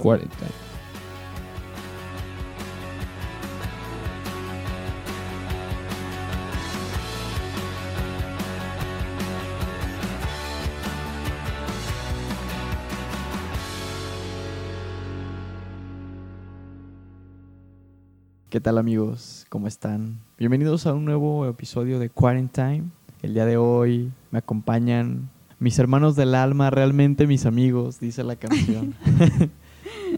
40. ¿Qué tal amigos? ¿Cómo están? Bienvenidos a un nuevo episodio de Quarantine. El día de hoy me acompañan mis hermanos del alma, realmente mis amigos, dice la canción.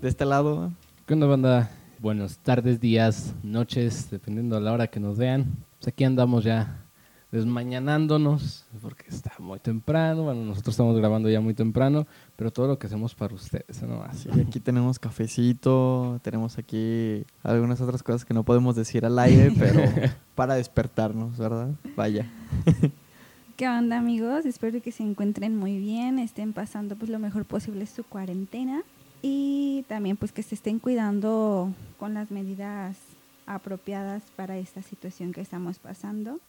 de este lado. ¿Qué onda, banda? Buenas tardes, días, noches, dependiendo de la hora que nos vean. Pues aquí andamos ya desmañanándonos, porque está muy temprano. Bueno, nosotros estamos grabando ya muy temprano, pero todo lo que hacemos para ustedes, ¿no? Así, aquí tenemos cafecito, tenemos aquí algunas otras cosas que no podemos decir al aire, pero para despertarnos, ¿verdad? Vaya. ¿Qué onda amigos? Espero que se encuentren muy bien, estén pasando pues lo mejor posible su cuarentena y también pues que se estén cuidando con las medidas apropiadas para esta situación que estamos pasando.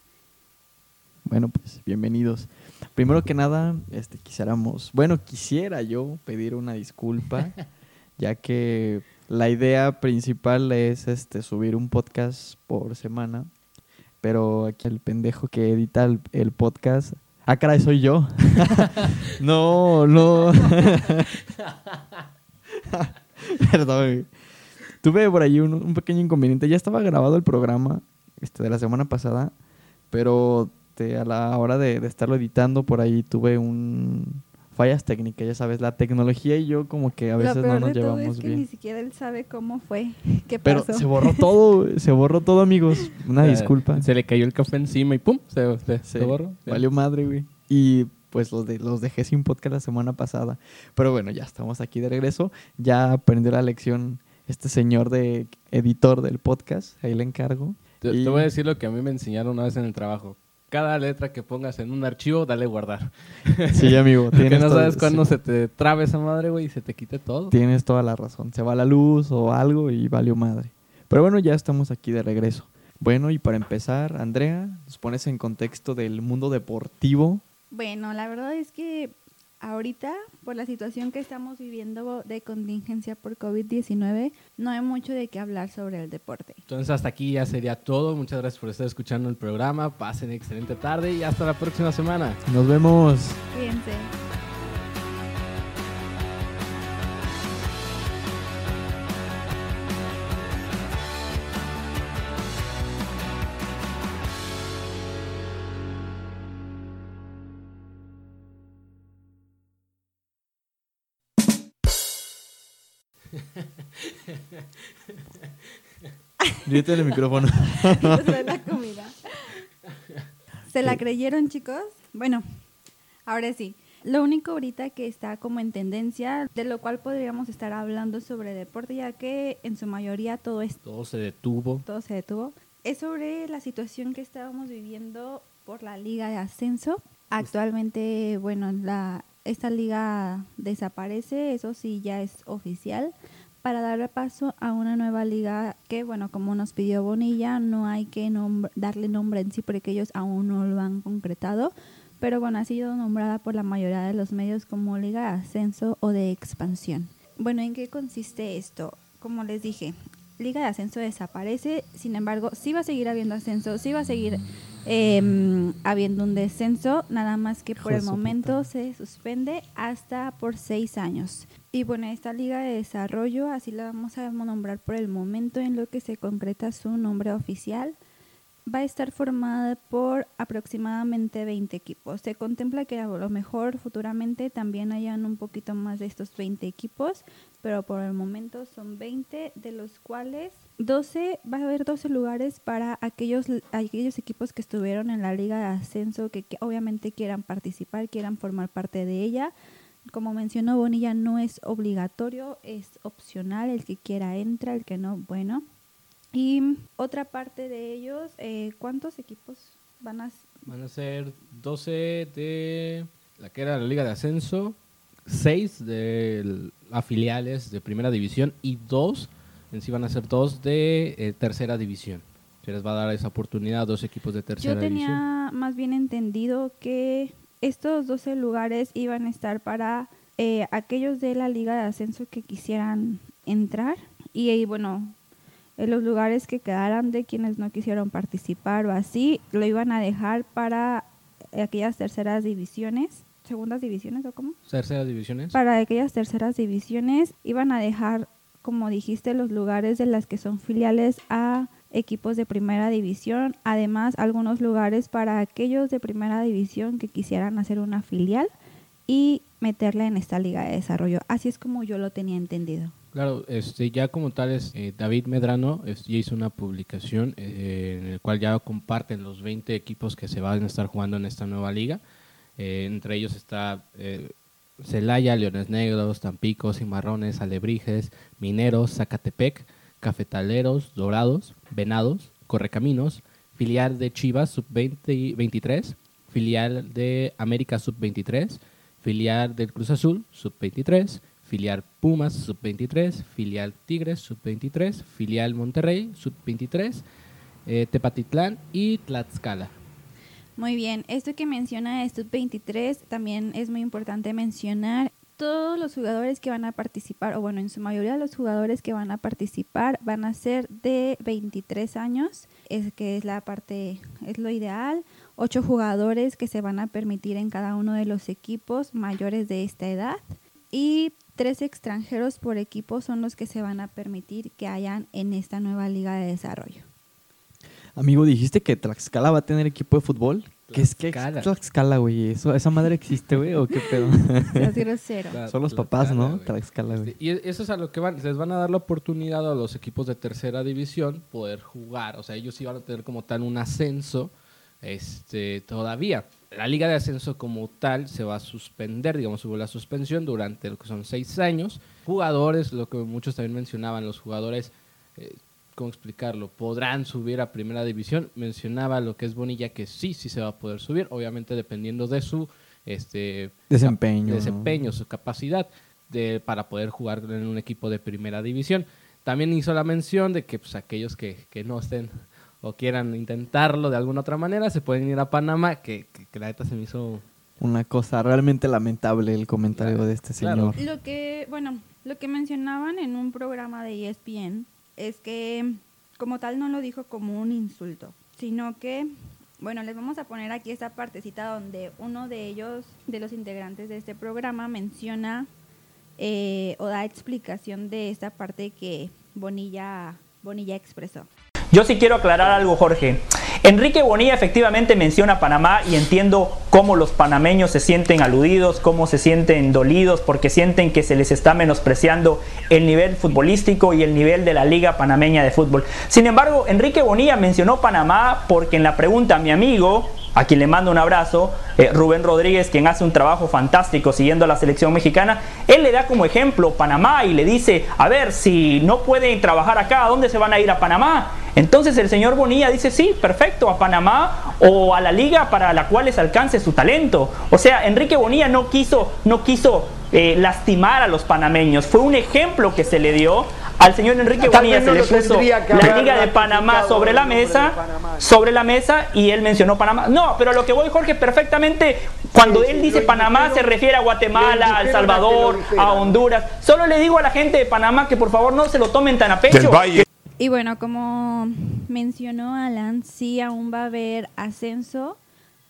Bueno, pues bienvenidos. Primero que nada, este quisiéramos, bueno, quisiera yo pedir una disculpa, ya que la idea principal es este subir un podcast por semana, pero aquí el pendejo que edita el, el podcast, ah, caray, soy yo. no, no. Perdón. Tuve por ahí un, un pequeño inconveniente. Ya estaba grabado el programa este, de la semana pasada, pero a la hora de, de, estarlo editando, por ahí tuve un fallas técnicas, ya sabes, la tecnología y yo como que a veces no nos de llevamos todo es que bien. Ni siquiera él sabe cómo fue, qué Pero pasó. se borró todo, se borró todo, amigos. Una Eh, disculpa. Se le cayó el café encima y ¡pum! Se, se, Sí, se borró. Valió madre, güey. Y pues los, de, los dejé sin podcast la semana pasada. Pero bueno, ya estamos aquí de regreso. Ya aprendió la lección este señor de editor del podcast. Ahí le encargo. Te, Y- te voy a decir lo que a mí me enseñaron una vez en el trabajo. Cada letra que pongas en un archivo, dale guardar. Sí, amigo. Porque tienes no sabes cuándo sí, se te trabe esa madre, güey, y se te quite todo. Tienes toda la razón. Se va la luz o algo y valió madre. Pero bueno, ya estamos aquí de regreso. Bueno, y para empezar, Andrea, nos pones en contexto del mundo deportivo. Bueno, la verdad es que ahorita, por la situación que estamos viviendo de contingencia por COVID-19, no hay mucho de qué hablar sobre el deporte. Entonces hasta aquí ya sería todo. Muchas gracias por estar escuchando el programa. Pasen excelente tarde y hasta la próxima semana. Nos vemos. Fíjense. Grita en el micrófono. de la comida. ¿Se la creyeron, chicos? Bueno, ahora sí. Lo único ahorita que está como en tendencia, de lo cual podríamos estar hablando sobre deporte, ya que en su mayoría todo esto Todo se detuvo. todo se detuvo, es sobre la situación que estábamos viviendo por la liga de ascenso. Actualmente, bueno, la, esta liga desaparece, eso sí ya es oficial, para dar paso a una nueva liga que, bueno, como nos pidió Bonilla, no hay que darle nombre en sí porque ellos aún no lo han concretado, pero bueno, ha sido nombrada por la mayoría de los medios como liga de ascenso o de expansión. Bueno, ¿en qué consiste esto? Como les dije, Liga de Ascenso desaparece, sin embargo, sí va a seguir habiendo ascenso, sí va a seguir eh, habiendo un descenso, nada más que por el momento puta. se suspende hasta por seis años. Y bueno, esta Liga de Desarrollo, así la vamos a nombrar por el momento en lo que se concreta su nombre oficial, va a estar formada por aproximadamente 20 equipos. Se contempla que a lo mejor futuramente también hayan un poquito más de estos 20 equipos, pero por el momento son 20, de los cuales 12, va a haber 12 lugares para aquellos, aquellos equipos que estuvieron en la liga de ascenso, que, que obviamente quieran participar, quieran formar parte de ella. Como mencionó Bonilla, no es obligatorio, es opcional, el que quiera entra, el que no, bueno. Y otra parte de ellos, eh, ¿cuántos equipos van a...? s- Van a ser 12 de la que era la Liga de Ascenso, 6 de afiliales de Primera División y 2, en sí van a ser 2 de eh, Tercera División. Se les va a dar esa oportunidad a dos equipos de Tercera Yo División. tenía más bien entendido que estos 12 lugares iban a estar para eh, aquellos de la liga de ascenso que quisieran entrar y, y, bueno, en los lugares que quedaran de quienes no quisieron participar o así, lo iban a dejar para aquellas terceras divisiones, segundas divisiones o cómo? Terceras divisiones. Para aquellas terceras divisiones iban a dejar, como dijiste, los lugares de las que son filiales a equipos de primera división, además algunos lugares para aquellos de primera división que quisieran hacer una filial y meterla en esta liga de desarrollo. Así es como yo lo tenía entendido. Claro, este, ya como tal es eh, David Medrano este, ya hizo una publicación eh, en el cual ya comparten los 20 equipos que se van a estar jugando en esta nueva liga. Eh, entre ellos está eh, Celaya, Leones Negros, Tampico, Cimarrones, Alebrijes, Mineros, Zacatepec, Cafetaleros, Dorados, Venados, Correcaminos, filial de Chivas Sub-23, filial de América Sub-23, filial del Cruz Azul Sub-23, filial Pumas Sub-23, filial Tigres Sub-23, filial Monterrey Sub-23, eh, Tepatitlán y Tlaxcala. Muy bien, esto que menciona de Sub-23 también es muy importante mencionar. Todos los jugadores que van a participar, o bueno, en su mayoría los jugadores que van a participar van a ser de 23 años, es que es la parte, es lo ideal. Ocho jugadores que se van a permitir en cada uno de los equipos mayores de esta edad. Y tres extranjeros por equipo son los que se van a permitir que hayan en esta nueva liga de desarrollo. Amigo, dijiste que Tlaxcala va a tener equipo de fútbol. ¿Qué es que Tlaxcala. Güey? ¿Eso, ¿Esa madre existe, güey? ¿O qué pedo? Seas grosero. Son los papás, ¿no? Tlaxcala, güey. Y eso es a lo que van, les van a dar la oportunidad a los equipos de tercera división poder jugar, o sea, ellos sí van a tener como tal un ascenso este todavía. La liga de ascenso como tal se va a suspender, digamos, hubo la suspensión durante lo que son seis años. Jugadores, lo que muchos también mencionaban, los jugadores, eh, ¿cómo explicarlo? Podrán subir a primera división. Mencionaba lo que es Bonilla, que sí, sí se va a poder subir, obviamente dependiendo de su este, Desempeño. desempeño, su capacidad de, para poder jugar en un equipo de primera división. También hizo la mención de que pues, aquellos que, que no estén o quieran intentarlo de alguna otra manera se pueden ir a Panamá, que, que, que la neta se me hizo... Una cosa realmente lamentable el comentario Claro, de este claro. señor. Lo que, bueno, lo que mencionaban en un programa de ESPN es que como tal no lo dijo como un insulto, sino que, bueno, les vamos a poner aquí esta partecita donde uno de ellos, de los integrantes de este programa, menciona eh, o da explicación de esta parte que Bonilla, Bonilla expresó. Yo sí quiero aclarar algo, Jorge. Enrique Bonilla efectivamente menciona Panamá y entiendo cómo los panameños se sienten aludidos, cómo se sienten dolidos porque sienten que se les está menospreciando el nivel futbolístico y el nivel de la Liga Panameña de Fútbol. Sin embargo, Enrique Bonilla mencionó Panamá porque en la pregunta mi amigo, a quien le mando un abrazo, eh, Rubén Rodríguez, quien hace un trabajo fantástico siguiendo a la selección mexicana, él le da como ejemplo Panamá y le dice, a ver, si no pueden trabajar acá, ¿a dónde se van a ir a Panamá? Entonces el señor Bonilla dice, sí, perfecto, a Panamá o a la liga para la cual les alcance su talento. O sea, Enrique Bonilla no quiso, no quiso eh, lastimar a los panameños. Fue un ejemplo que se le dio al señor Enrique Tal Bonilla se le puso la Liga de Panamá sobre la mesa, sobre la mesa y él mencionó Panamá. No, pero lo que voy Jorge perfectamente cuando Sí, él dice Panamá se refiere a Guatemala, a El Salvador, a. Honduras. Solo le digo a la gente de Panamá que por favor no se lo tomen tan a pecho. Y bueno, como mencionó Alan, sí aún va a haber ascenso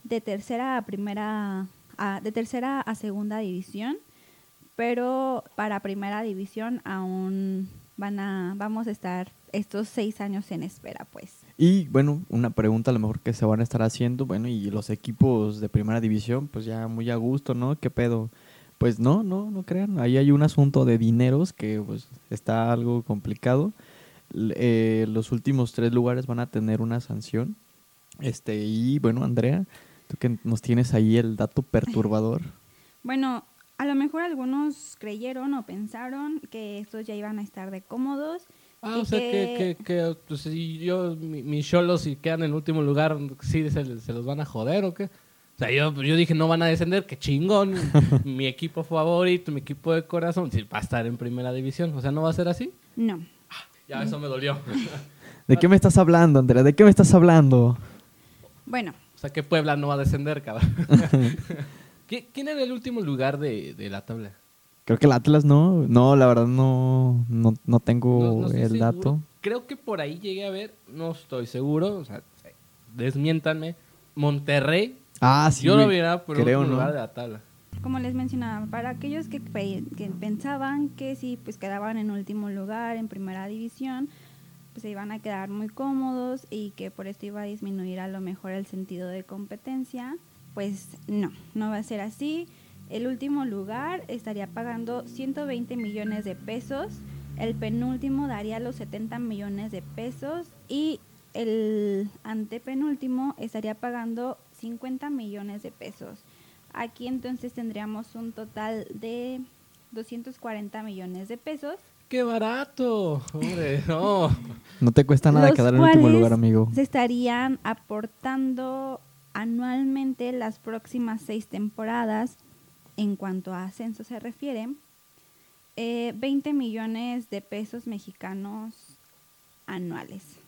de tercera a primera, a- de tercera a segunda división, pero para primera división aún van a, vamos a estar estos seis años en espera, pues. Y bueno, una pregunta a lo mejor que se van a estar haciendo, bueno, y los equipos de primera división, pues ya muy a gusto, ¿no? ¿Qué pedo? Pues no, no, no crean, ahí hay un asunto de dineros que pues está algo complicado. Eh, los últimos tres lugares van a tener una sanción. Este, y bueno, Andrea, tú que nos tienes ahí el dato perturbador. Bueno, a lo mejor algunos creyeron o pensaron que estos ya iban a estar de cómodos. Ah, y o sea, que, que, que, pues, si yo, mi- mis cholos, si quedan en último lugar, ¿sí se, se los van a joder o qué? O sea, yo, yo dije, no van a descender, qué chingón. mi equipo favorito, mi equipo de corazón, sí, va a estar en primera división. O sea, ¿no va a ser así? No. Ya, eso me dolió. ¿De qué me estás hablando, Andrea? ¿De qué me estás hablando? Bueno, o sea, que Puebla no va a descender, cabrón. ¿Qui- ¿Quién era el último lugar de, de la tabla? Creo que el Atlas no. No, la verdad no, no, no tengo No- no estoy el seguro. dato. Creo que por ahí llegué a ver, no estoy seguro, o sea, desmiéntanme. Monterrey, Ah, sí. yo lo hubiera por creo, último ¿no? lugar de la tabla. Como les mencionaba, para aquellos que, pe- que pensaban que si pues quedaban en último lugar en primera división, pues se iban a quedar muy cómodos y que por esto iba a disminuir a lo mejor el sentido de competencia, pues no, no va a ser así. El último lugar estaría pagando 120 millones de pesos, el penúltimo daría los 70 millones de pesos y el antepenúltimo estaría pagando 50 millones de pesos. Aquí entonces tendríamos un total de 240 millones de pesos. ¡Qué barato! Hombre, no. No te cuesta nada los quedar en último lugar, amigo. Se estarían aportando anualmente las próximas seis temporadas, en cuanto a ascenso se refiere, eh, 20 millones de pesos mexicanos anuales.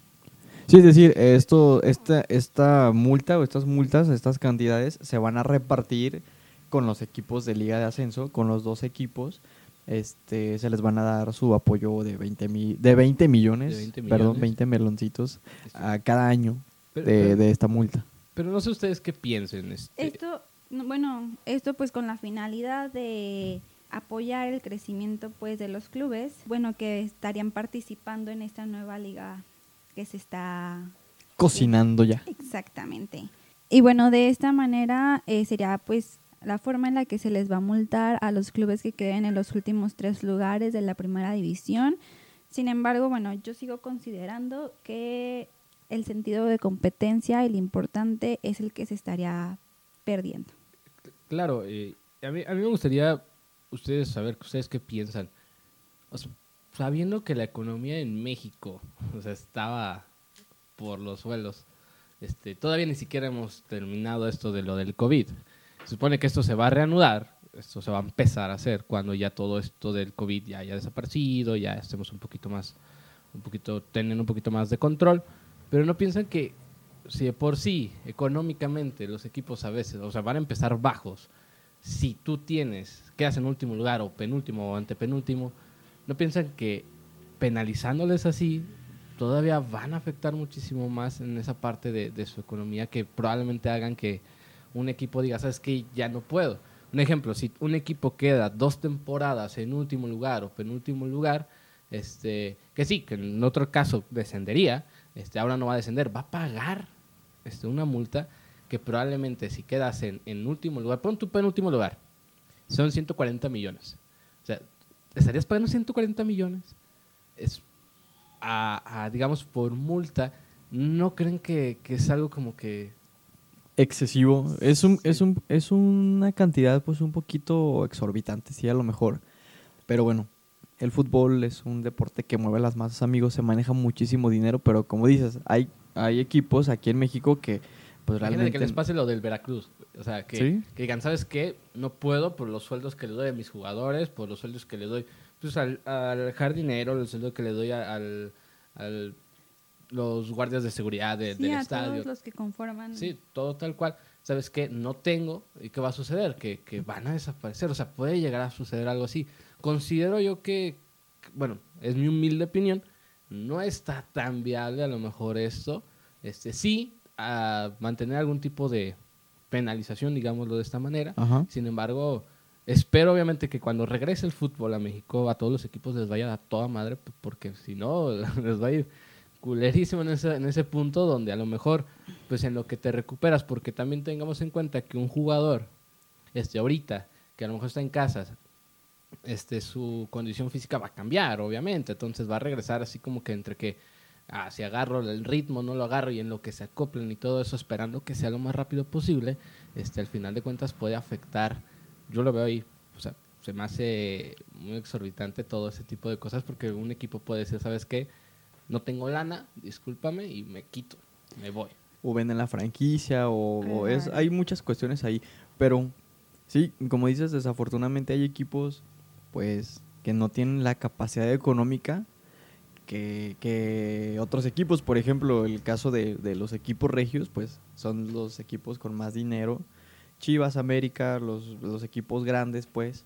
Sí, es decir, esto, esta, esta multa o estas multas, estas cantidades se van a repartir con los equipos de Liga de Ascenso, con los dos equipos. Este, se les van a dar su apoyo de 20, mi- de 20 millones, De 20 perdón, millones. 20 meloncitos a cada año Pero, de, pero- de esta multa. pero no sé ustedes qué piensen. Este, Esto, no, bueno, esto pues con la finalidad de apoyar el crecimiento pues de los clubes, bueno, que estarían participando en esta nueva liga que se está Cocinando ya. Exactamente. Y bueno, de esta manera eh, sería pues la forma en la que se les va a multar a los clubes que queden en los últimos tres lugares de la primera división. Sin embargo, bueno, yo sigo considerando que el sentido de competencia y lo importante es el que se estaría perdiendo. Claro, eh, a, mí, a mí me gustaría ustedes saber ustedes qué piensan. O sea, sabiendo que la economía en México o sea, estaba por los suelos, este, todavía ni siquiera hemos terminado esto de lo del COVID. Se supone que esto se va a reanudar, esto se va a empezar a hacer cuando ya todo esto del COVID ya haya desaparecido, ya estemos un poquito más, un poquito, tener un poquito más de control. Pero no piensan que si de por sí, económicamente, los equipos a veces, o sea, van a empezar bajos, si tú tienes, quedas en último lugar o penúltimo o antepenúltimo, ¿no piensan que penalizándoles así todavía van a afectar muchísimo más en esa parte de, su economía que probablemente hagan que un equipo diga, sabes que ya no puedo? Un ejemplo, si un equipo queda dos temporadas en último lugar o penúltimo lugar, este, que sí, que en otro caso descendería, este, ahora no va a descender, va a pagar este, una multa que probablemente si quedas en, en último lugar, pon tu penúltimo lugar, son 140 millones. O sea, estarías pagando 140 millones. Es a, a, digamos, por multa. ¿No creen que, que es algo como que Excesivo. Es un, es un, es una cantidad pues un poquito exorbitante, sí, a lo mejor. Pero bueno, el fútbol es un deporte que mueve las masas, amigos, se maneja muchísimo dinero, pero como dices, hay, hay equipos aquí en México que pues realmente que les pase lo del Veracruz. O sea, que, ¿Sí? que digan, ¿sabes qué? No puedo por los sueldos que le doy a mis jugadores, por los sueldos que le doy pues, al, al jardinero, el sueldo que le doy a- al, al- los guardias de seguridad de- Sí, del a estadio. todos los que conforman. Sí, todo tal cual. ¿Sabes qué? No tengo. ¿Y qué va a suceder? Que, que van a desaparecer. O sea, puede llegar a suceder algo así. Considero yo que, bueno, es mi humilde opinión, no está tan viable a lo mejor esto. Este, sí, a mantener algún tipo de penalización, digámoslo de esta manera. Ajá. Sin embargo, espero obviamente que cuando regrese el fútbol a México, a todos los equipos les vaya a toda madre, porque si no, les va a ir culerísimo en ese, en ese punto donde a lo mejor, pues en lo que te recuperas, porque también tengamos en cuenta que un jugador, este, ahorita, que a lo mejor está en casa, este, su condición física va a cambiar, obviamente, entonces va a regresar así como que entre que, ah, si agarro el ritmo, no lo agarro y en lo que se acoplen y todo eso, esperando que sea lo más rápido posible, este, al final de cuentas puede afectar, yo lo veo ahí, o sea, se me hace muy exorbitante todo ese tipo de cosas porque un equipo puede decir, ¿sabes qué? No tengo lana, discúlpame y me quito, me voy. o venden la franquicia o, o es hay muchas cuestiones ahí pero sí como dices desafortunadamente hay equipos pues que no tienen la capacidad económica que, otros equipos por ejemplo el caso de, los equipos regios pues son los equipos con más dinero Chivas América los, los equipos grandes pues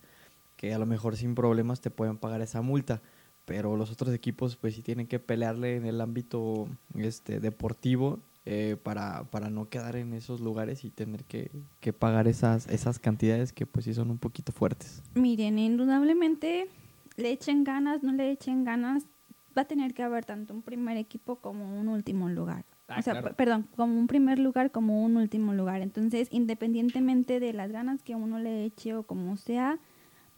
que a lo mejor sin problemas te pueden pagar esa multa. Pero los otros equipos pues sí tienen que pelearle en el ámbito este, deportivo eh, para, para no quedar en esos lugares y tener que, que pagar esas, esas cantidades que pues sí son un poquito fuertes. Miren, indudablemente le echen ganas, no le echen ganas, va a tener que haber tanto un primer equipo como un último lugar. Ah, o sea, claro. perdón, como un primer lugar como un último lugar. Entonces, independientemente de las ganas que uno le eche o como sea,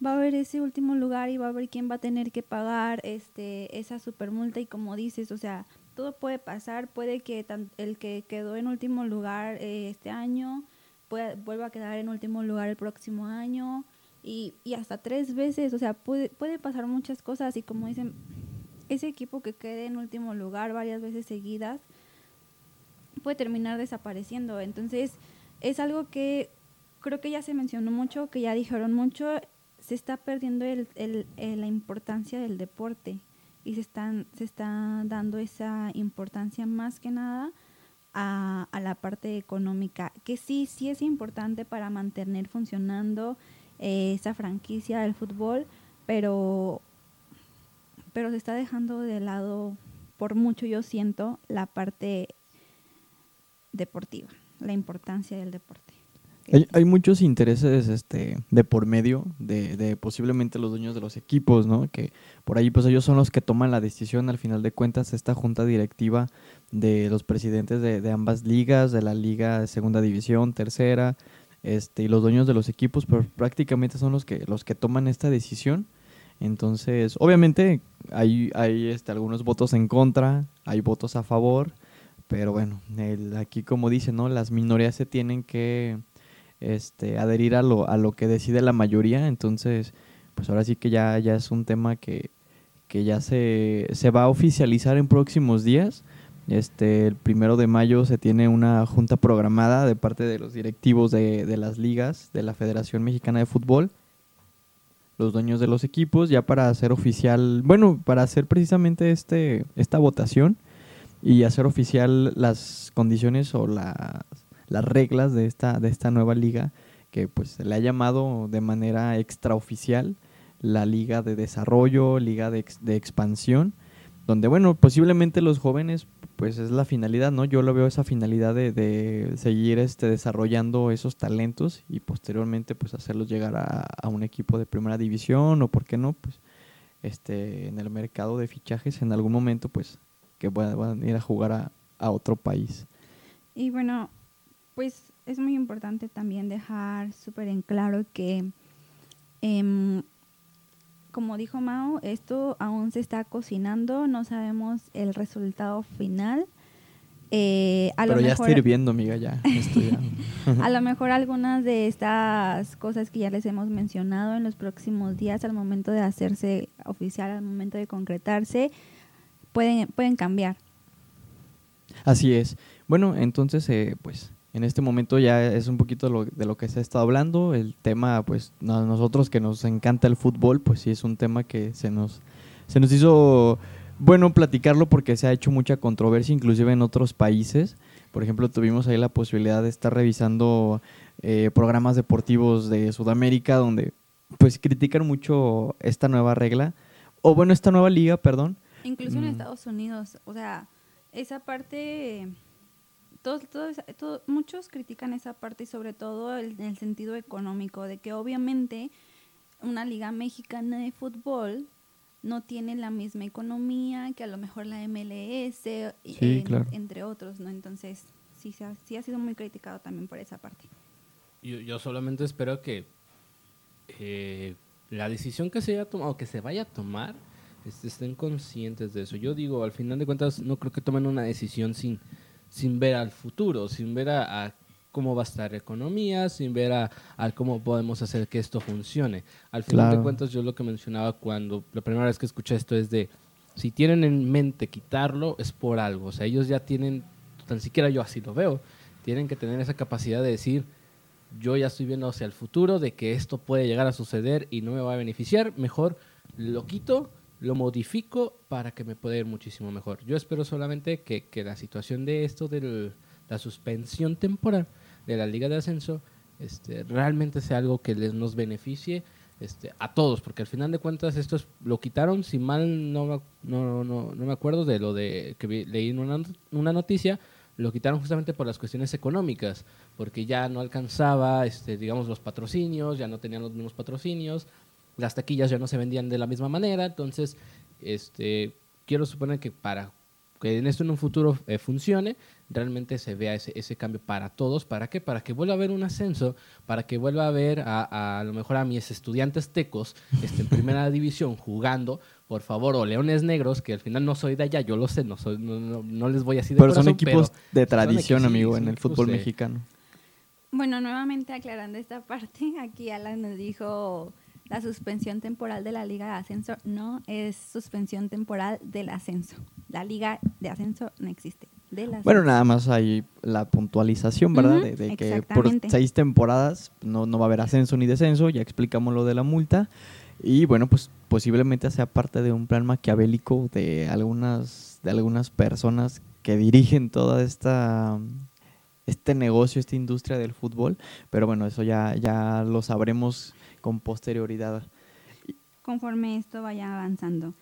va a haber ese último lugar y va a haber quién va a tener que pagar este esa super multa y como dices, o sea, todo puede pasar, puede que tan- el que quedó en último lugar eh, este año pueda- vuelva a quedar en último lugar el próximo año y, y hasta tres veces, o sea, puede, puede pasar muchas cosas y como dicen, ese equipo que quede en último lugar varias veces seguidas puede terminar desapareciendo. Entonces, es algo que creo que ya se mencionó mucho, que ya dijeron mucho, se está perdiendo la importancia del deporte y se, están, se está dando esa importancia más que nada a, a la parte económica, que sí, sí es importante para mantener funcionando eh, esa franquicia del fútbol, pero, pero se está dejando de lado, por mucho yo siento, la parte deportiva, la importancia del deporte. Hay, hay muchos intereses este, de por medio de, de posiblemente los dueños de los equipos, ¿no? Que por ahí pues ellos son los que toman la decisión al final de cuentas esta junta directiva de los presidentes de, ambas ligas, de la liga de segunda división, tercera, este, y los dueños de los equipos pues prácticamente son los que, los que toman esta decisión. Entonces, obviamente hay, hay este, algunos votos en contra, hay votos a favor, pero bueno, el- aquí como dice, ¿no? Las minorías se tienen que este, adherir a lo, a lo que decide la mayoría, entonces, pues ahora sí que ya, ya es un tema que, que ya se, se va a oficializar en próximos días. Este, el primero de mayo se tiene una junta programada de parte de los directivos de, de las ligas de la Federación Mexicana de Fútbol, los dueños de los equipos, ya para hacer oficial, bueno, para hacer precisamente este, esta votación y hacer oficial las condiciones o las, las reglas de esta, de esta nueva liga que pues se le ha llamado de manera extraoficial la liga de desarrollo, liga de, de expansión, donde bueno, posiblemente los jóvenes pues es la finalidad, ¿no? Yo lo veo esa finalidad de, de seguir este, desarrollando esos talentos y posteriormente pues hacerlos llegar a, a un equipo de primera división o por qué no, pues este, en el mercado de fichajes en algún momento pues que puedan ir a jugar a, a otro país. Y bueno, pues es muy importante también dejar súper en claro que, em, como dijo Mao, esto aún se está cocinando, no sabemos el resultado final. Eh, a Pero lo ya mejor, está hirviendo, amiga, ya. a lo mejor algunas de estas cosas que ya les hemos mencionado en los próximos días, al momento de hacerse oficial, al momento de concretarse, pueden, pueden cambiar. Así es. Bueno, entonces, eh, pues, en este momento ya es un poquito lo- de lo que se ha estado hablando. El tema, pues, a nosotros que nos encanta el fútbol, pues sí es un tema que se nos, se nos hizo bueno platicarlo porque se ha hecho mucha controversia, inclusive en otros países. Por ejemplo, tuvimos ahí la posibilidad de estar revisando eh, programas deportivos de Sudamérica donde, pues, critican mucho esta nueva regla, o bueno, esta nueva liga, perdón. Incluso en Mm. Estados Unidos, o sea, esa parte, todos, todos, todo- muchos critican esa parte y sobre todo el- en el sentido económico, de que obviamente una liga mexicana de fútbol no tiene la misma economía que a lo mejor la MLS, y- Sí, en- claro. entre otros, ¿no? Entonces, sí, se ha, sí ha sido muy criticado también por esa parte. Yo, yo solamente espero que eh, la decisión que se haya tomado, que se vaya a tomar, este, estén conscientes de eso. Yo digo, al final de cuentas, no creo que tomen una decisión sin, sin ver al futuro, sin ver a, a cómo va a estar la economía, sin ver a, a cómo podemos hacer que esto funcione. Al final Claro. de cuentas, yo lo que mencionaba cuando la primera vez que escuché esto es de, si tienen en mente quitarlo, es por algo. O sea, ellos ya tienen, tan siquiera yo así lo veo, tienen que tener esa capacidad de decir, yo ya estoy viendo hacia el futuro de que esto puede llegar a suceder y no me va a beneficiar, mejor lo quito, lo modifico para que me pueda ir muchísimo mejor. Yo espero solamente que, que la situación de esto, de la suspensión temporal de la Liga de Ascenso, este, realmente sea algo que les nos beneficie este, a todos, porque al final de cuentas esto es- lo quitaron, si mal no, no, no, no me acuerdo de lo de que vi- leí en una, una noticia, lo quitaron justamente por las cuestiones económicas, porque ya no alcanzaba, este, digamos, los patrocinios, ya no tenían los mismos patrocinios, las taquillas ya no se vendían de la misma manera, entonces, este, quiero suponer que para que en esto en un futuro eh, funcione, realmente se vea ese, ese cambio para todos. ¿Para qué? Para que vuelva a haber un ascenso, para que vuelva a ver a, a, a lo mejor a mis estudiantes tecos este, en primera división jugando, por favor, o Leones Negros, que al final no soy de allá, yo lo sé, no, soy, no, no, no les voy así de Pero son equipos pero de tradición, equipos, amigo, en el fútbol de- mexicano. Bueno, nuevamente aclarando esta parte, aquí Alan nos dijo la suspensión temporal de la Liga de Ascenso. No, es suspensión temporal del ascenso. La Liga de Ascenso no existe. Bueno, nada más hay la puntualización, ¿verdad? De, de que por seis temporadas no, no va a haber ascenso ni descenso, ya explicamos lo de la multa. Y bueno, pues posiblemente sea parte de un plan maquiavélico de algunas, de algunas personas que dirigen toda esta este negocio, esta industria del fútbol. Pero bueno, eso ya, ya lo sabremos con posterioridad. conforme esto vaya avanzando.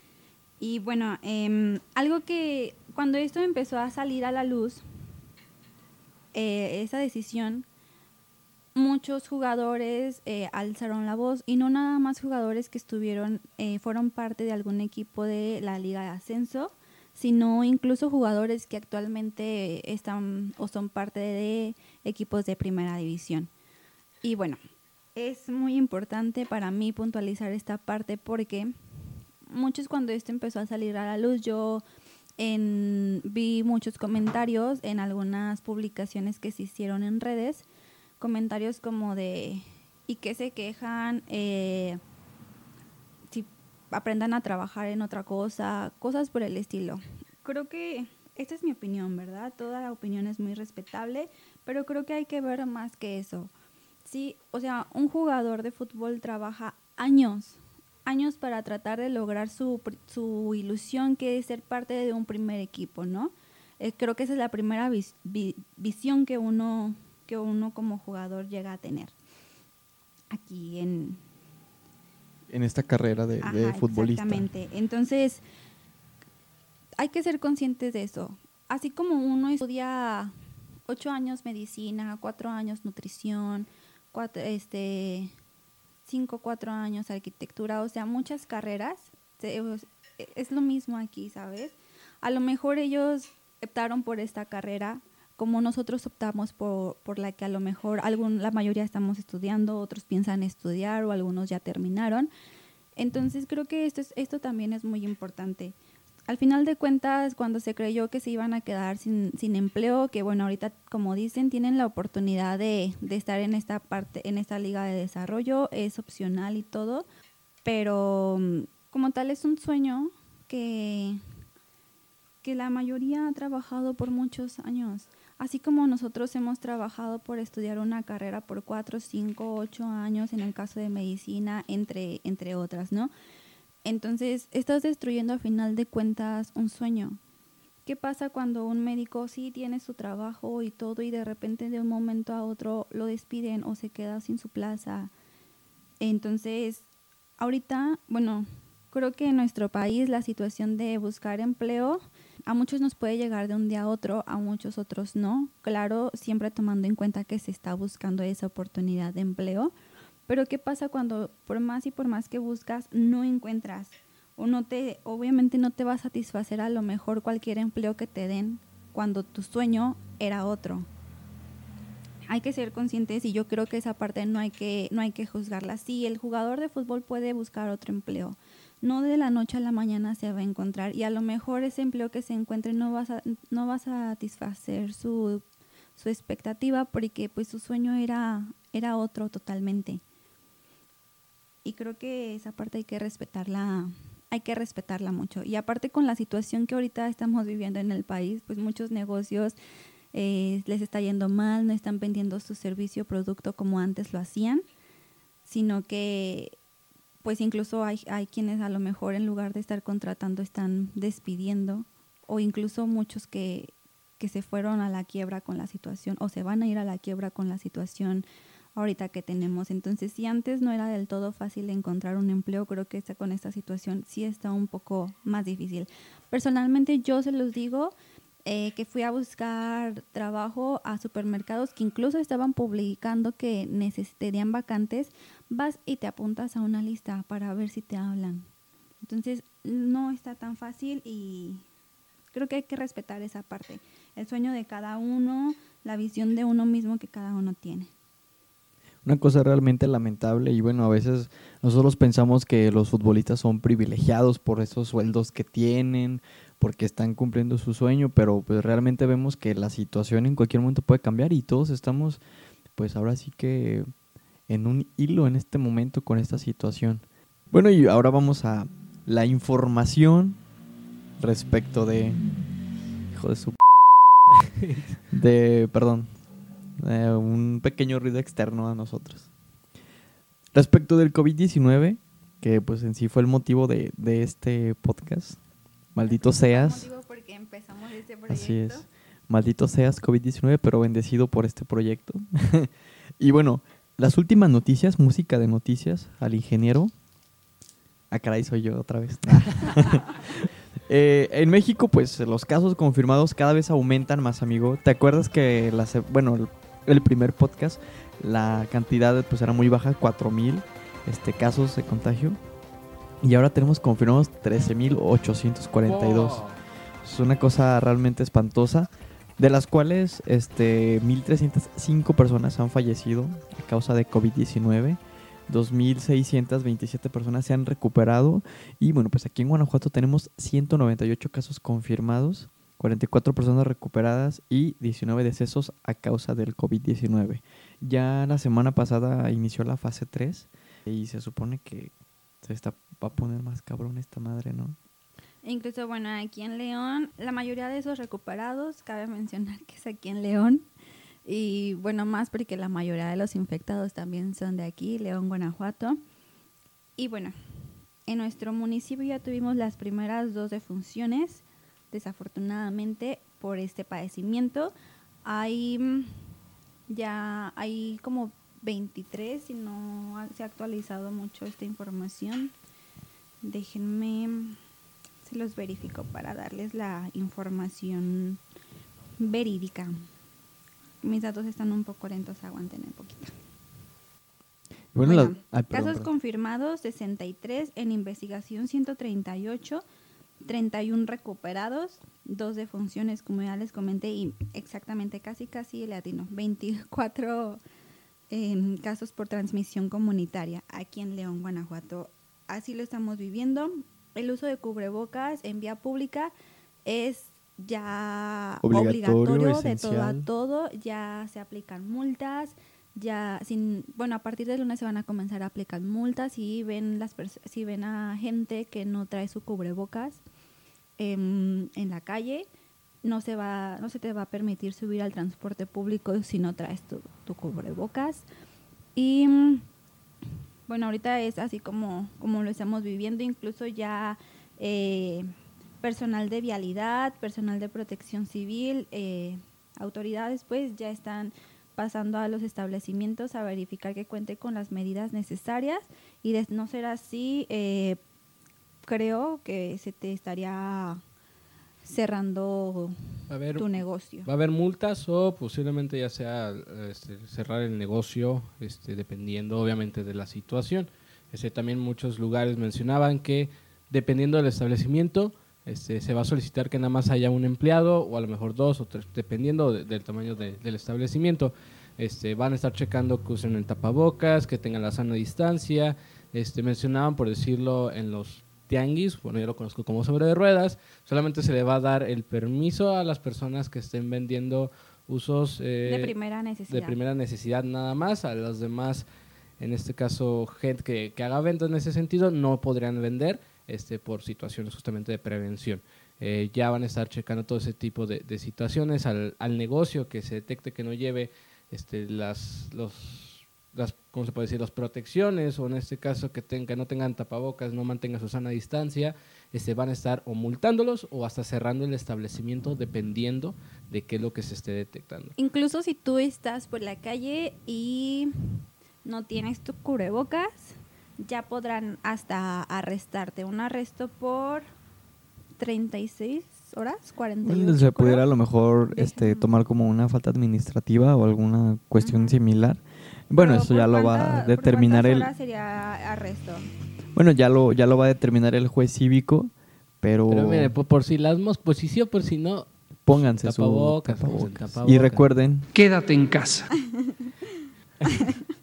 Y bueno, em, algo que cuando esto empezó a salir a la luz, eh, esa decisión, muchos jugadores eh, alzaron la voz y no nada más jugadores que estuvieron, eh, fueron parte de algún equipo de la Liga de Ascenso, sino incluso jugadores que actualmente están o son parte de equipos de primera división. Y bueno, es muy importante para mí puntualizar esta parte porque muchos cuando esto empezó a salir a la luz, yo en- vi muchos comentarios en algunas publicaciones que se hicieron en redes, comentarios como de, ¿y qué se quejan? Eh, si aprendan a trabajar en otra cosa, cosas por el estilo. Creo que esta es mi opinión, ¿verdad? Toda la opinión es muy respetable, pero creo que hay que ver más que eso. Sí, o sea, un jugador de fútbol trabaja años, años para tratar de lograr su, su ilusión que es ser parte de un primer equipo, ¿no? Eh, creo que esa es la primera vis- vi- visión que uno, que uno como jugador llega a tener aquí en, En esta carrera de, de futbolista. Exactamente. Entonces, hay que ser conscientes de eso. Así como uno estudia ocho años medicina, cuatro años nutrición, cuatro, este, cinco, cuatro años arquitectura, o sea, muchas carreras, se- es lo mismo aquí, ¿sabes? A lo mejor ellos optaron por esta carrera como nosotros optamos por, por la que a lo mejor algún, la mayoría estamos estudiando, otros piensan estudiar o algunos ya terminaron. Entonces creo que esto, es, esto también es muy importante. Al final de cuentas, cuando se creyó que se iban a quedar sin, sin empleo, que bueno, ahorita como dicen, tienen la oportunidad de, de estar en esta parte, en esta liga de desarrollo, es opcional y todo, pero mm, como tal es un sueño que, que la mayoría ha trabajado por muchos años. Así como nosotros hemos trabajado por estudiar una carrera por cuatro, cinco, ocho años, en el caso de medicina, entre, entre otras, ¿no? Entonces, estás destruyendo a final de cuentas un sueño. ¿Qué pasa cuando un médico sí tiene su trabajo y todo y de repente de un momento a otro lo despiden o se queda sin su plaza? Entonces, ahorita, bueno, creo que en nuestro país la situación de buscar empleo a muchos nos puede llegar de un día a otro, a muchos otros no. Claro, siempre tomando en cuenta que se está buscando esa oportunidad de empleo. Pero ¿qué pasa cuando por más y por más que buscas no encuentras? O no te, obviamente no te va a satisfacer a lo mejor cualquier empleo que te den cuando tu sueño era otro. Hay que ser conscientes y yo creo que esa parte no hay que, no hay que juzgarla. Sí, el jugador de fútbol puede buscar otro empleo, no de la noche a la mañana se va a encontrar y a lo mejor ese empleo que se encuentre no va a, no va a satisfacer su, su expectativa porque pues su sueño era, era otro totalmente. Y creo que esa parte hay que respetarla, hay que respetarla mucho. Y aparte con la situación que ahorita estamos viviendo en el país, pues muchos negocios eh, les está yendo mal, no están vendiendo su servicio o producto como antes lo hacían, sino que pues incluso hay, hay quienes a lo mejor en lugar de estar contratando están despidiendo o incluso muchos que, que se fueron a la quiebra con la situación o se van a ir a la quiebra con la situación ahorita que tenemos. Entonces, si antes no era del todo fácil encontrar un empleo, creo que esta, con esta situación sí está un poco más difícil. Personalmente, yo se los digo, eh, que fui a buscar trabajo a supermercados que incluso estaban publicando que necesitarían vacantes, vas y te apuntas a una lista para ver si te hablan. Entonces, no está tan fácil y creo que hay que respetar esa parte. El sueño de cada uno, la visión de uno mismo que cada uno tiene. Una cosa realmente lamentable y bueno, a veces nosotros pensamos que los futbolistas son privilegiados por esos sueldos que tienen, porque están cumpliendo su sueño, pero pues realmente vemos que la situación en cualquier momento puede cambiar y todos estamos pues ahora sí que en un hilo en este momento con esta situación. Bueno, y ahora vamos a la información respecto de hijo de su de perdón, un pequeño ruido externo a nosotros. Respecto del COVID-19, que pues en sí fue el motivo de, de este podcast, Maldito seas. Porque empezamos este Así es. Maldito seas COVID-19, pero bendecido por este proyecto. y bueno, las últimas noticias, música de noticias al ingeniero. Ah, caray, soy yo otra vez. Eh, en México, pues los casos confirmados cada vez aumentan más, amigo. ¿Te acuerdas que, la, bueno, el, primer podcast, la cantidad pues era muy baja, 4.000 este, casos de contagio? Y ahora tenemos confirmados 13.842. Es una cosa realmente espantosa. De las cuales este, 1.305 personas han fallecido a causa de COVID-19. 2.627 personas se han recuperado. Y bueno, pues aquí en Guanajuato tenemos 198 casos confirmados, 44 personas recuperadas y 19 decesos a causa del COVID-19. Ya la semana pasada inició la fase 3 y se supone que se está, va a poner más cabrón esta madre, ¿no? Incluso, bueno, aquí en León, la mayoría de esos recuperados, cabe mencionar que es aquí en León. Y bueno, más porque la mayoría de los infectados también son de aquí, León, Guanajuato. Y bueno, en nuestro municipio ya tuvimos las primeras dos defunciones, desafortunadamente, por este padecimiento. Hay mm, ya hay como 23 y no se ha actualizado mucho esta información. Déjenme, se los verifico para darles la información verídica. Mis datos están un poco lentos, aguanten un poquito. Bueno, casos confirmados 63, en investigación 138, 31 recuperados, dos defunciones, como ya les comenté, y exactamente casi casi latino, 24 casos por transmisión comunitaria aquí en León, Guanajuato. Así lo estamos viviendo. El uso de cubrebocas en vía pública es ya obligatorio, de todo a todo, ya se aplican multas, ya sin bueno, a partir del lunes se van a comenzar a aplicar multas si ven las si ven a gente que no trae su cubrebocas en la calle, no se va no se te va a permitir subir al transporte público si no traes tu, tu cubrebocas. Y bueno ahorita es así como como lo estamos viviendo incluso ya eh, personal de vialidad personal de protección civil eh, autoridades pues ya están pasando a los establecimientos a verificar que cuente con las medidas necesarias y de no ser así eh, creo que se te estaría cerrando tu negocio. Va a haber multas o posiblemente ya sea este, cerrar el negocio, este, dependiendo obviamente de la situación. Este, también muchos lugares mencionaban que dependiendo del establecimiento, este, se va a solicitar que nada más haya un empleado o a lo mejor dos o tres, dependiendo del tamaño del establecimiento. Este, van a estar checando que usen el tapabocas, que tengan la sana distancia. Este, mencionaban, por decirlo, en los tianguis, bueno, yo lo conozco como sobre de ruedas, solamente se le va a dar el permiso a las personas que estén vendiendo usos eh, de primera necesidad. De primera necesidad nada más, a los demás, en este caso, gente que, que haga ventas en ese sentido, no podrían vender este, por situaciones justamente de prevención. Eh, ya van a estar checando todo ese tipo de, situaciones al, al, negocio que se detecte que no lleve este, las, los, las ¿cómo se puede decir? Las protecciones, o en este caso que, ten- que no tengan tapabocas, no mantengan su sana distancia, este, van a estar o multándolos o hasta cerrando el establecimiento dependiendo de qué es lo que se esté detectando. Incluso si tú estás por la calle y no tienes tu cubrebocas, ya podrán hasta arrestarte. Un arresto por 36 horas, 48. Se pudiera a lo mejor este, tomar como una falta administrativa o alguna cuestión similar. Bueno, Pero eso ¿por ya lo va a por determinar el horas sería arresto? bueno ya lo ya lo va a determinar el juez cívico, pero, Pero mire, por, por si las mos, pues si sí o por si no, pónganse su tapabocas, pues, tapabocas. tapabocas. Y recuerden, Quédate en casa.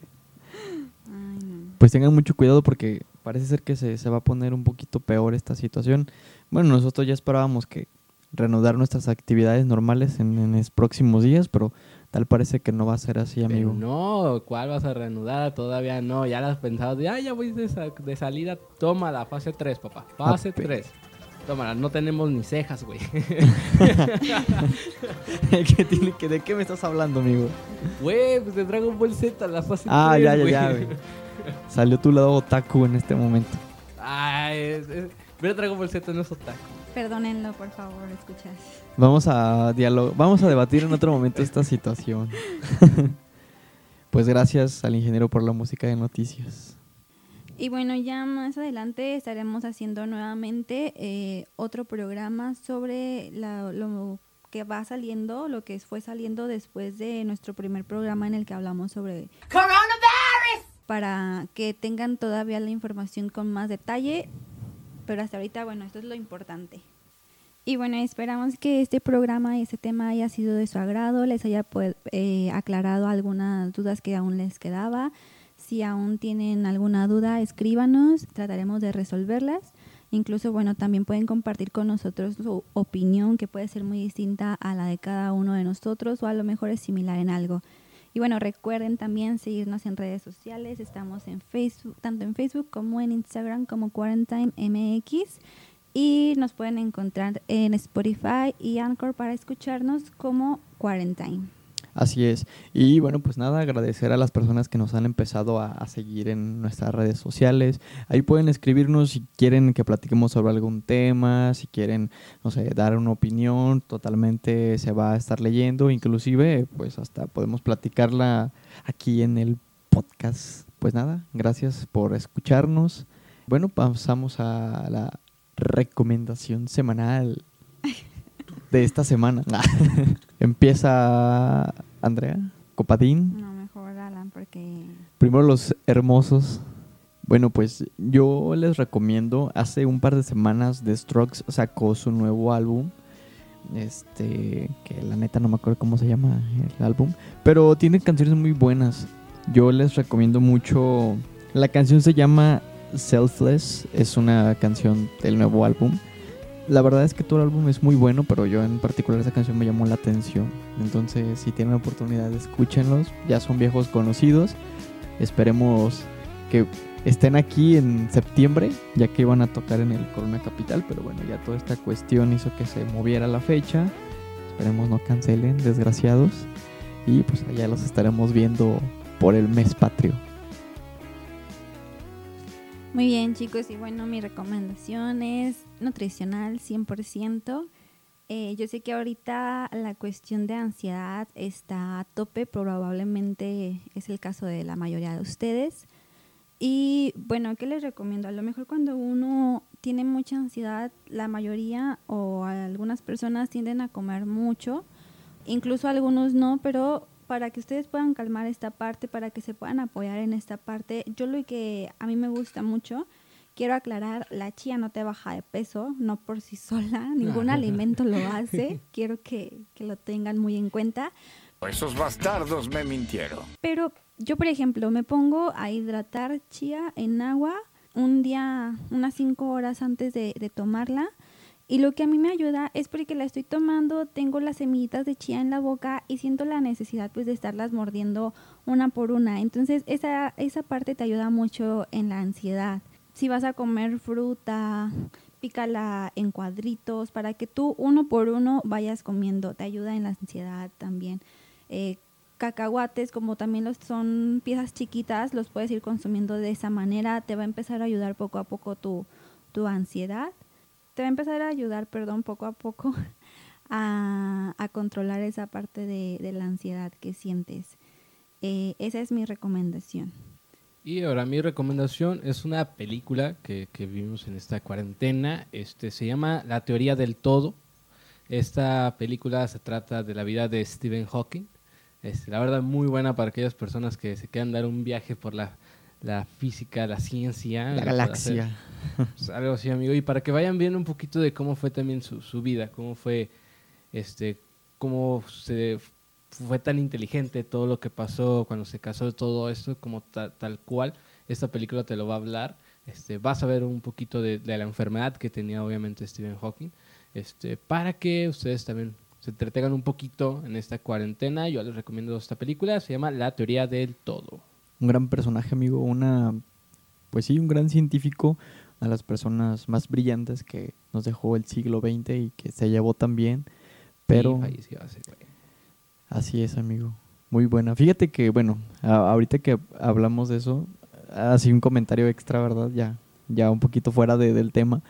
Pues tengan mucho cuidado porque parece ser que se, se va a poner un poquito peor esta situación. Bueno, nosotros ya esperábamos que reanudar nuestras actividades normales en, en los próximos días, pero tal parece que no va a ser así, Pero amigo. no, ¿cuál vas a reanudar? Todavía no, ya las has pensado de, ah, ya voy de, sa- de salida, tómala, fase 3, papá, fase Ape- 3. Tómala, no tenemos ni cejas, güey. ¿Qué tiene que- ¿De qué me estás hablando, amigo? Güey, pues de Dragon Ball Z, la fase 3, Ah, ya, ya, ya, güey. Salió tu lado otaku en este momento. Ay, es, es- ver Dragon Ball Z no es otaku. Perdónenlo, por favor, escuchas. Vamos a diálogo, vamos a debatir en otro momento esta situación. pues gracias al ingeniero por la música de noticias. Y bueno, ya más adelante estaremos haciendo nuevamente eh, otro programa sobre la- lo que va saliendo, lo que fue saliendo después de nuestro primer programa en el que hablamos sobre para que tengan todavía la información con más detalle. Pero hasta ahorita, bueno, esto es lo importante. Y bueno, esperamos que este programa y este tema haya sido de su agrado, les haya eh, aclarado algunas dudas que aún les quedaba. Si aún tienen alguna duda, escríbanos, trataremos de resolverlas. Incluso, bueno, también pueden compartir con nosotros su opinión, que puede ser muy distinta a la de cada uno de nosotros o a lo mejor es similar en algo. Y bueno, recuerden también seguirnos en redes sociales. Estamos en Facebook, tanto en Facebook como en Instagram como Quarantine MX. Y nos pueden encontrar en Spotify y Anchor para escucharnos como Quarantine. Así es. Y bueno, pues nada, agradecer a las personas que nos han empezado a, a seguir en nuestras redes sociales. Ahí pueden escribirnos si quieren que platiquemos sobre algún tema, si quieren, no sé, dar una opinión, totalmente se va a estar leyendo. Inclusive, pues hasta podemos platicarla aquí en el podcast. Pues nada, gracias por escucharnos. Bueno, pasamos a la recomendación semanal de esta semana. Empieza Andrea, Copadín. No, mejor Alan, porque Primero los hermosos. Bueno, pues yo les recomiendo, hace un par de semanas The Strokes sacó su nuevo álbum. Este, que la neta no me acuerdo cómo se llama el álbum, pero tiene canciones muy buenas. Yo les recomiendo mucho. La canción se llama Selfless, es una canción del nuevo álbum. La verdad es que todo el álbum es muy bueno, pero yo en particular esa canción me llamó la atención. Entonces, si tienen oportunidad, escúchenlos. Ya son viejos conocidos. Esperemos que estén aquí en septiembre, ya que iban a tocar en el Corona Capital, pero bueno, ya toda esta cuestión hizo que se moviera la fecha. Esperemos no cancelen, desgraciados. Y pues allá los estaremos viendo por el mes patrio. Muy bien, chicos, y bueno, mi recomendación es nutricional 100%. Eh, yo sé que ahorita la cuestión de ansiedad está a tope, probablemente es el caso de la mayoría de ustedes. Y bueno, ¿qué les recomiendo? A lo mejor cuando uno tiene mucha ansiedad, la mayoría o algunas personas tienden a comer mucho, incluso algunos no, pero para que ustedes puedan calmar esta parte, para que se puedan apoyar en esta parte, yo lo que a mí me gusta mucho, quiero aclarar, la chía no te baja de peso, no por sí sola, ningún alimento lo hace, quiero que, que lo tengan muy en cuenta. Esos bastardos me mintieron. Pero yo, por ejemplo, me pongo a hidratar chía en agua un día, unas cinco horas antes de, de tomarla. Y lo que a mí me ayuda es porque la estoy tomando, tengo las semillitas de chía en la boca y siento la necesidad pues de estarlas mordiendo una por una. Entonces esa, esa parte te ayuda mucho en la ansiedad. Si vas a comer fruta, pícala en cuadritos para que tú uno por uno vayas comiendo. Te ayuda en la ansiedad también. Eh, cacahuates, como también los son piezas chiquitas, los puedes ir consumiendo de esa manera. Te va a empezar a ayudar poco a poco tu, tu ansiedad. Te va a empezar a ayudar, perdón, poco a poco a, controlar esa parte de, de la ansiedad que sientes. Eh, esa es mi recomendación. Y ahora mi recomendación es una película que, que vimos en esta cuarentena. Este se llama La teoría del todo. Esta película se trata de la vida de Stephen Hawking. Este, la verdad muy buena para aquellas personas que se quieran dar un viaje por la, la física, la ciencia. La galaxia. Pues, algo así, amigo. Y para que vayan viendo un poquito de cómo fue también su, su vida, cómo fue, este, cómo se fue tan inteligente todo lo que pasó cuando se casó, todo esto, como ta- tal cual. Esta película te lo va a hablar. Este, vas a ver un poquito de, de la enfermedad que tenía obviamente Stephen Hawking, este, para que ustedes también se entretengan un poquito en esta cuarentena. Yo les recomiendo esta película, se llama La teoría del todo. Un gran personaje, amigo. Una, pues sí, un gran científico. Una de las personas más brillantes que nos dejó el siglo XX y que se llevó también. Pero hace, así es, amigo. Muy buena. Fíjate que, bueno, a- ahorita que hablamos de eso, así un comentario extra, ¿verdad? Ya, ya un poquito fuera de- del tema.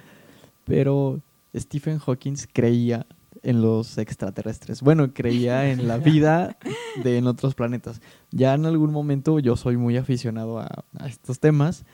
Pero Stephen Hawking creía en los extraterrestres. Bueno, creía en la vida de en otros planetas. Ya en algún momento yo soy muy aficionado a, estos temas.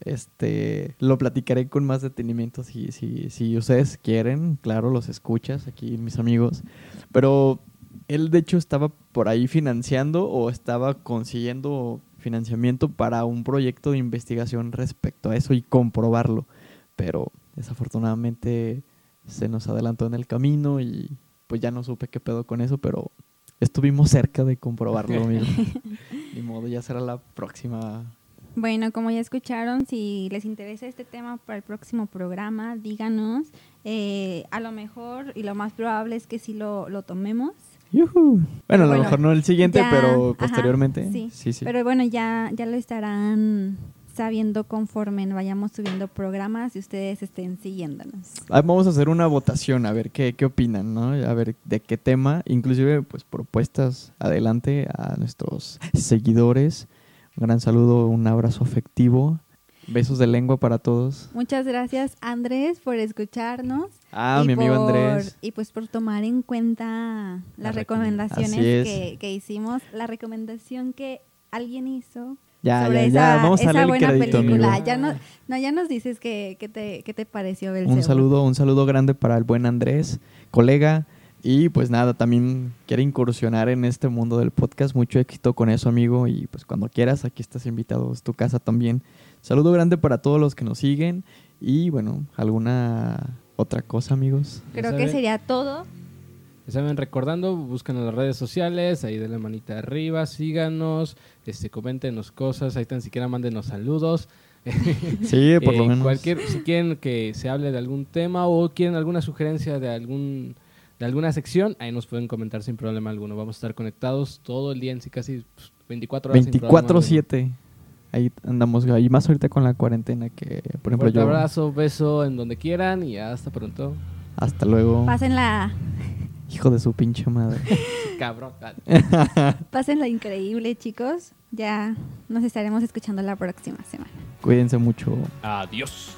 Este, lo platicaré con más detenimiento si, si, si ustedes quieren. Claro, los escuchas aquí, mis amigos. Pero él, de hecho, estaba por ahí financiando o estaba consiguiendo financiamiento para un proyecto de investigación respecto a eso y comprobarlo. Pero desafortunadamente se nos adelantó en el camino y pues ya no supe qué pedo con eso, pero estuvimos cerca de comprobarlo, amigo. Ni modo, ya será la próxima. Bueno, como ya escucharon, si les interesa este tema para el próximo programa, díganos. Eh, a lo mejor y lo más probable es que sí lo, lo tomemos. Bueno, a lo Bueno, mejor no el siguiente, Ya, pero ajá, posteriormente. sí. sí, sí. Pero bueno, ya, ya lo estarán sabiendo conforme vayamos subiendo programas y ustedes estén siguiéndonos. Vamos a hacer una votación, a ver qué, qué opinan, ¿no? A ver de qué tema, inclusive pues propuestas adelante a nuestros seguidores. Un gran saludo, un abrazo afectivo. Besos de lengua para todos. Muchas gracias, Andrés, por escucharnos. Ah, mi amigo por- Andrés. Y pues por tomar en cuenta las La recom- recomendaciones es. que, que hicimos. La recomendación que alguien hizo Ya, sobre ya, esa, ya, vamos a esa buena crédito, película. amigo. Ya no, no, ya nos dices qué que te, qué te pareció, Un Belcebú. saludo, un saludo grande para el buen Andrés, colega. Y pues nada, también quiere incursionar en este mundo del podcast. Mucho éxito con eso, amigo. Y pues cuando quieras, aquí estás invitado, es tu casa también. Saludo grande para todos los que nos siguen. Y bueno, ¿alguna otra cosa, amigos? Creo que sería todo. Ya saben, recordando, buscan en las redes sociales, ahí de la manita arriba, síganos, este, coméntenos cosas, ahí tan siquiera mándenos saludos. Sí, por lo Eh, menos. Cualquier, si quieren que se hable de algún tema o quieren alguna sugerencia de algún de alguna sección, ahí nos pueden comentar sin problema alguno. Vamos a estar conectados todo el día, en sí casi pues, 24 horas. sin problema alguno. 24-7. Ahí andamos, y más ahorita con la cuarentena que, por ejemplo, Fuerte yo... abrazo, beso en donde quieran y hasta pronto. Hasta luego. Pásenla, Hijo de su pinche madre. Cabrón. pásenla increíble, chicos. Ya nos estaremos escuchando la próxima semana. Cuídense mucho. Adiós.